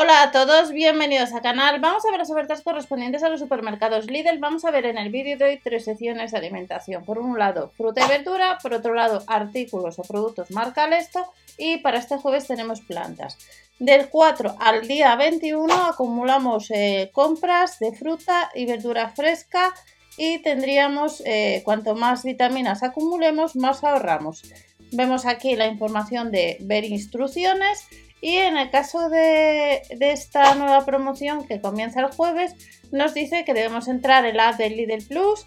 Hola a todos, bienvenidos al canal. Vamos a ver las ofertas correspondientes a los supermercados Lidl. Vamos a ver en el vídeo de hoy tres secciones de alimentación. Por un lado, fruta y verdura, por otro lado, artículos o productos marca Lesto y para este jueves tenemos plantas. Del 4 al día 21 acumulamos eh, compras de fruta y verdura fresca y tendríamos, eh, cuanto más vitaminas acumulemos, más ahorramos. Vemos aquí la información de ver instrucciones y en el caso de, esta nueva promoción que comienza el jueves, nos dice que debemos entrar en la app del Lidl Plus,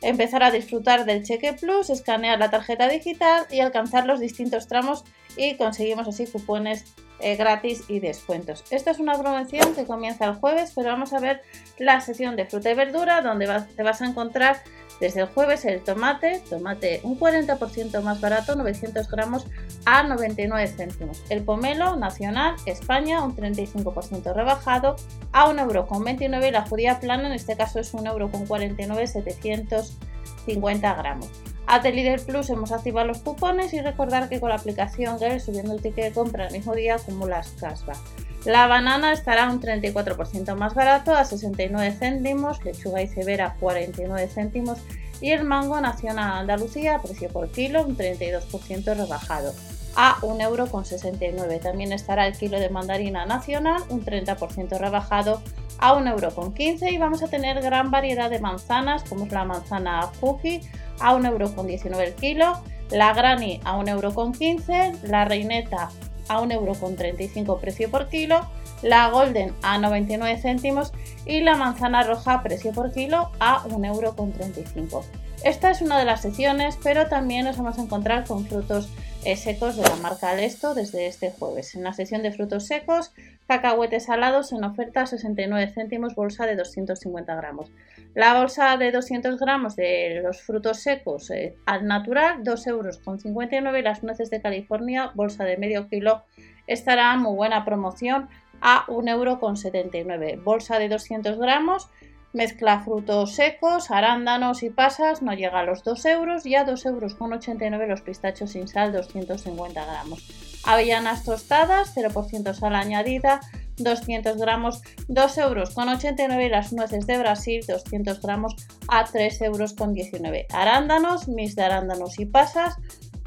empezar a disfrutar del cheque Plus, escanear la tarjeta digital y alcanzar los distintos tramos y conseguimos así cupones eh, gratis y descuentos. Esta es una promoción que comienza el jueves, pero vamos a ver la sección de fruta y verdura donde te vas a encontrar desde el jueves el tomate, tomate un 40% más barato, 900 gramos a 99 céntimos. El pomelo nacional, España, un 35% rebajado a 1,29€ y la judía plana, en este caso es 1,49€, 750 gramos. A Lidl Plus hemos activado los cupones y recordar que con la aplicación Girl subiendo el ticket de compra el mismo día acumulas cashback. La banana estará un 34% más barato a 69 céntimos, lechuga y cebera 49 céntimos y el mango nacional Andalucía precio por kilo un 32% rebajado a 1,69€. También estará el kilo de mandarina nacional un 30% rebajado a 1,15€ y vamos a tener gran variedad de manzanas como es la manzana Fuji a 1,19€ el kilo, la Granny a 1,15€, la Reineta a 1,35€ precio por kilo, la Golden a 99 céntimos y la manzana roja precio por kilo a 1,35€. Esta es una de las secciones, pero también nos vamos a encontrar con frutos eh, secos de la marca Alesto desde este jueves. En la sección de frutos secos, cacahuetes salados en oferta a 69 céntimos bolsa de 250 gramos. La bolsa de 200 gramos de los frutos secos eh, al natural, 2,59 euros las nueces de California, bolsa de medio kilo, estará muy buena promoción a 1,79 euro. Bolsa de 200 gramos, mezcla frutos secos, arándanos y pasas, no llega a los 2 euros y a 2,89 euros los pistachos sin sal, 250 gramos. Avellanas tostadas, 0% sal añadida, 200 gramos, 2 euros con 89 y las nueces de Brasil, 200 gramos a 3 euros con 19. Arándanos, mis de arándanos y pasas,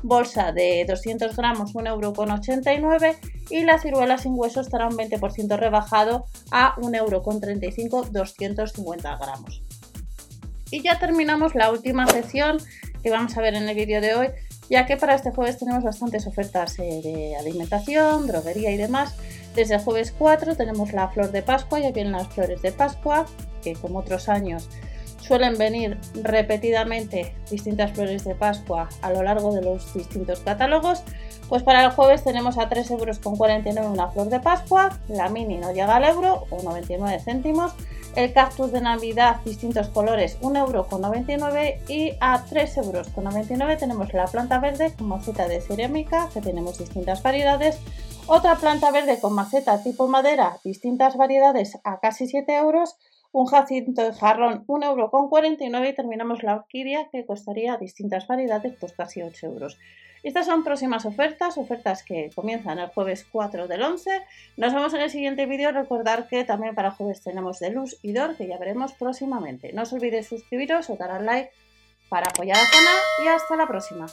bolsa de 200 gramos, 1 euro con 89 y la ciruela sin hueso estará un 20% rebajado a 1 euro con 35, 250 gramos. Y ya terminamos la última sección que vamos a ver en el vídeo de hoy, ya que para este jueves tenemos bastantes ofertas eh, de alimentación, droguería y demás. Desde el jueves 4 tenemos la flor de Pascua, ya vienen las flores de Pascua, que como otros años suelen venir repetidamente distintas flores de Pascua a lo largo de los distintos catálogos. Pues para el jueves tenemos a 3,49 euros una flor de Pascua, la mini no llega al euro o 99 céntimos, el cactus de Navidad distintos colores 1,99 euro y a 3,99 euros tenemos la planta verde con maceta de cerámica que tenemos distintas variedades otra planta verde con maceta tipo madera, distintas variedades a casi 7 euros. Un jacinto de jarrón 1,49 euro y terminamos la orquídea que costaría distintas variedades pues casi 8 euros. Estas son próximas ofertas, ofertas que comienzan el jueves 4 del 11. Nos vemos en el siguiente vídeo. Recordar que también para jueves tenemos de luz y dor que ya veremos próximamente. No os olvidéis suscribiros o dar al like para apoyar al canal y hasta la próxima.